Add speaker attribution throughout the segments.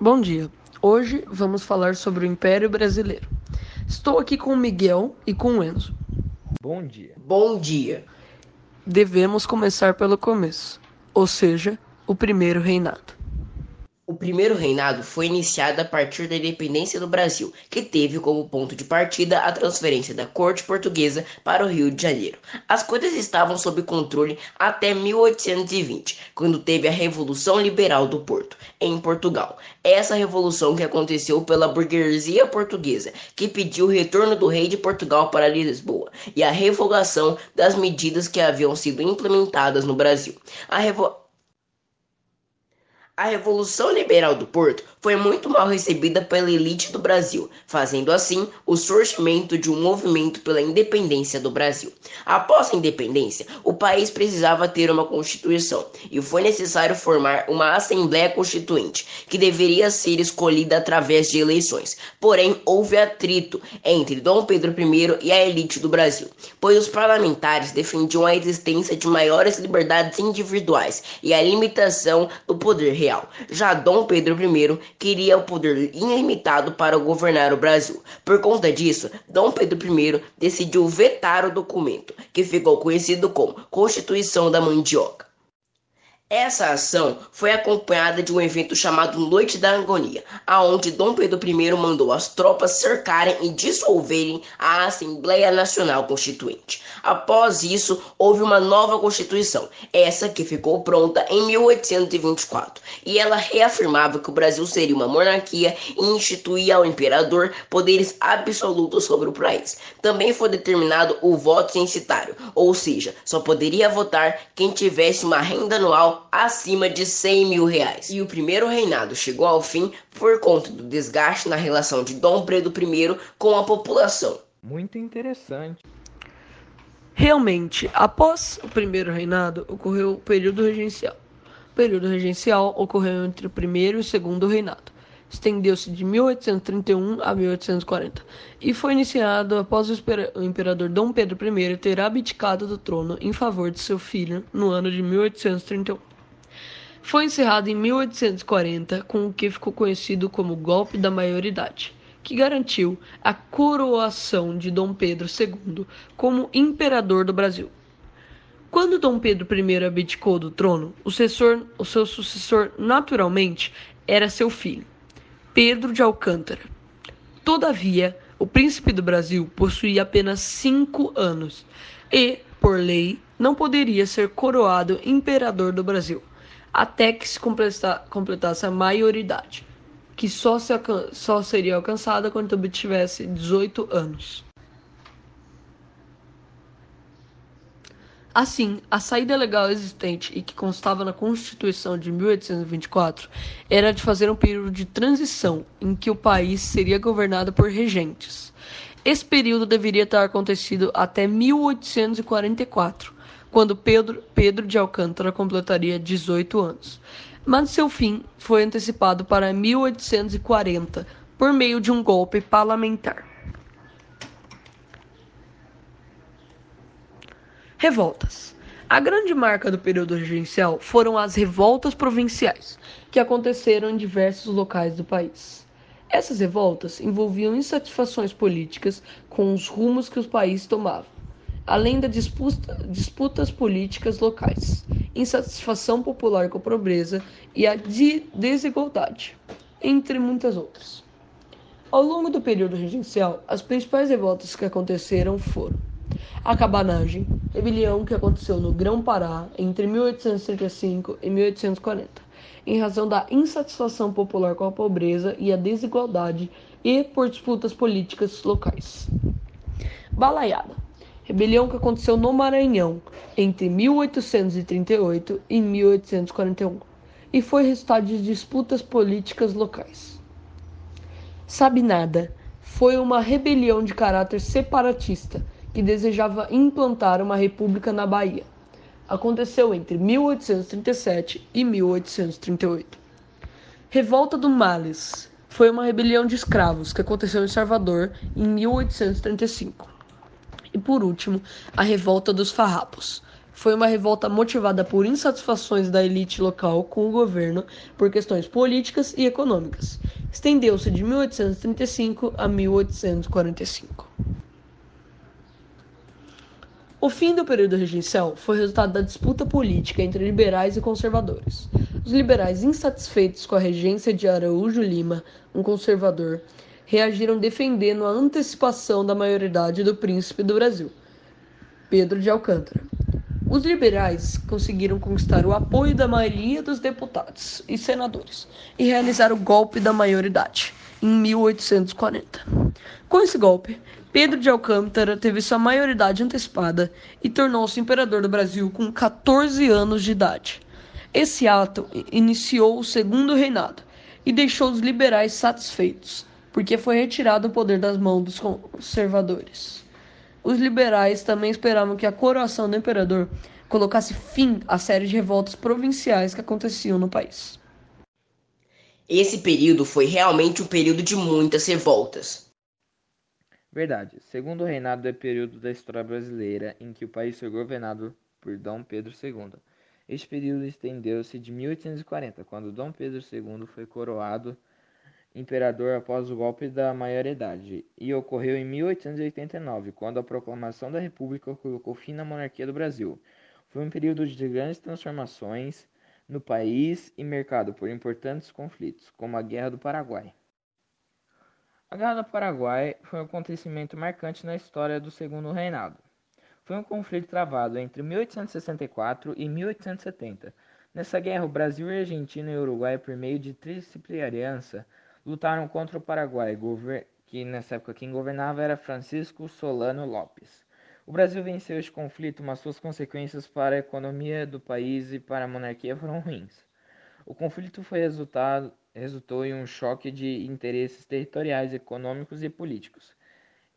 Speaker 1: Bom dia. Hoje vamos falar sobre o Império Brasileiro. Estou aqui com o Miguel e com o Enzo.
Speaker 2: Bom dia.
Speaker 3: Bom dia.
Speaker 1: Devemos começar pelo começo, ou seja, o primeiro reinado.
Speaker 3: O primeiro reinado foi iniciado a partir da independência do Brasil, que teve como ponto de partida a transferência da corte portuguesa para o Rio de Janeiro. As coisas estavam sob controle até 1820, quando teve a Revolução Liberal do Porto, em Portugal. Essa revolução que aconteceu pela burguesia portuguesa, que pediu o retorno do rei de Portugal para Lisboa e a revogação das medidas que haviam sido implementadas no Brasil. A a Revolução Liberal do Porto foi muito mal recebida pela elite do Brasil, fazendo assim o surgimento de um movimento pela independência do Brasil. Após a independência, o país precisava ter uma constituição e foi necessário formar uma Assembleia Constituinte, que deveria ser escolhida através de eleições. Porém, houve atrito entre Dom Pedro I e a elite do Brasil, pois os parlamentares defendiam a existência de maiores liberdades individuais e a limitação do poder real Já Dom Pedro I queria o poder ilimitado para governar o Brasil. Por conta disso, Dom Pedro I decidiu vetar o documento, que ficou conhecido como Constituição da Mandioca. Essa ação foi acompanhada de um evento chamado Noite da Agonia, aonde Dom Pedro I mandou as tropas cercarem e dissolverem a Assembleia Nacional Constituinte. Após isso, houve uma nova Constituição, essa que ficou pronta em 1824, e ela reafirmava que o Brasil seria uma monarquia e instituía ao imperador poderes absolutos sobre o país. Também foi determinado o voto censitário, ou seja, só poderia votar quem tivesse uma renda anual acima de 100 mil reais. E o primeiro reinado chegou ao fim por conta do desgaste na relação de Dom Pedro I com a população.
Speaker 2: Muito interessante.
Speaker 1: Realmente, após o primeiro reinado, ocorreu o período regencial. O período regencial ocorreu entre o primeiro e o segundo reinado estendeu-se de 1831 a 1840 e foi iniciado após o imperador Dom Pedro I ter abdicado do trono em favor de seu filho no ano de 1831. Foi encerrado em 1840 com o que ficou conhecido como golpe da maioridade, que garantiu a coroação de Dom Pedro II como imperador do Brasil. Quando Dom Pedro I abdicou do trono, o, sucessor, o seu sucessor naturalmente era seu filho, Pedro de Alcântara. Todavia, o príncipe do Brasil possuía apenas cinco anos e, por lei, não poderia ser coroado imperador do Brasil até que se completasse a maioridade, que só, se, só seria alcançada quando obtivesse 18 anos. Assim, a saída legal existente e que constava na Constituição de 1824 era de fazer um período de transição em que o país seria governado por regentes. Esse período deveria ter acontecido até 1844, quando Pedro, Pedro de Alcântara completaria 18 anos. Mas seu fim foi antecipado para 1840 por meio de um golpe parlamentar. Revoltas. A grande marca do período regencial foram as revoltas provinciais, que aconteceram em diversos locais do país. Essas revoltas envolviam insatisfações políticas com os rumos que o país tomava, além das disputa, disputas políticas locais, insatisfação popular com a pobreza e a de desigualdade, entre muitas outras. Ao longo do período regencial, as principais revoltas que aconteceram foram a cabanagem, rebelião que aconteceu no Grão-Pará entre 1835 e 1840, em razão da insatisfação popular com a pobreza e a desigualdade e por disputas políticas locais. Balaiada, rebelião que aconteceu no Maranhão entre 1838 e 1841 e foi resultado de disputas políticas locais. Sabinada foi uma rebelião de caráter separatista que desejava implantar uma república na Bahia. Aconteceu entre 1837 e 1838. Revolta do Males foi uma rebelião de escravos que aconteceu em Salvador em 1835. E por último, a Revolta dos Farrapos Foi uma revolta motivada por insatisfações da elite local com o governo por questões políticas e econômicas. Estendeu-se de 1835 a 1845. O fim do período regencial foi resultado da disputa política entre liberais e conservadores. Os liberais, insatisfeitos com a regência de Araújo Lima, um conservador, reagiram defendendo a antecipação da maioridade do príncipe do Brasil, Pedro de Alcântara. Os liberais conseguiram conquistar o apoio da maioria dos deputados e senadores e realizar o golpe da maioridade em 1840. Com esse golpe, Pedro de Alcântara teve sua maioridade antecipada e tornou-se imperador do Brasil com 14 anos de idade. Esse ato iniciou o segundo reinado e deixou os liberais satisfeitos, porque foi retirado o poder das mãos dos conservadores. Os liberais também esperavam que a coroação do imperador colocasse fim à série de revoltas provinciais que aconteciam no país.
Speaker 3: Esse período foi realmente um período de muitas revoltas.
Speaker 2: Verdade. Segundo reinado é período da história brasileira em que o país foi governado por Dom Pedro II. Este período estendeu-se de 1840, quando Dom Pedro II foi coroado imperador após o golpe da maioridade, e ocorreu em 1889, quando a proclamação da República colocou fim na monarquia do Brasil. Foi um período de grandes transformações no país e mercado por importantes conflitos, como a Guerra do Paraguai. A Guerra do Paraguai foi um acontecimento marcante na história do Segundo Reinado. Foi um conflito travado entre 1864 e 1870. Nessa guerra, o Brasil, Argentina e Uruguai, por meio de tríplice aliança, lutaram contra o Paraguai, que nessa época quem governava era Francisco Solano Lopes. O Brasil venceu este conflito, mas suas consequências para a economia do país e para a monarquia foram ruins. O conflito foi resultado resultou em um choque de interesses territoriais, econômicos e políticos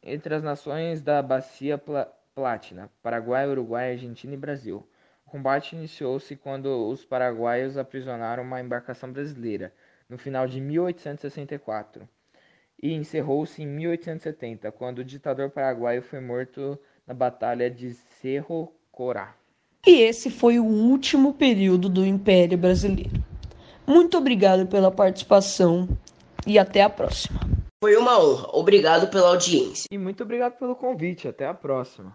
Speaker 2: entre as nações da Bacia Platina, Paraguai, Uruguai, Argentina e Brasil. O combate iniciou-se quando os paraguaios aprisionaram uma embarcação brasileira, no final de 1864, e encerrou-se em 1870, quando o ditador paraguaio foi morto na Batalha de Cerro Corá.
Speaker 1: E esse foi o último período do Império Brasileiro. Muito obrigado pela participação e até a próxima.
Speaker 3: Foi uma honra. Obrigado pela audiência.
Speaker 2: E muito obrigado pelo convite. Até a próxima.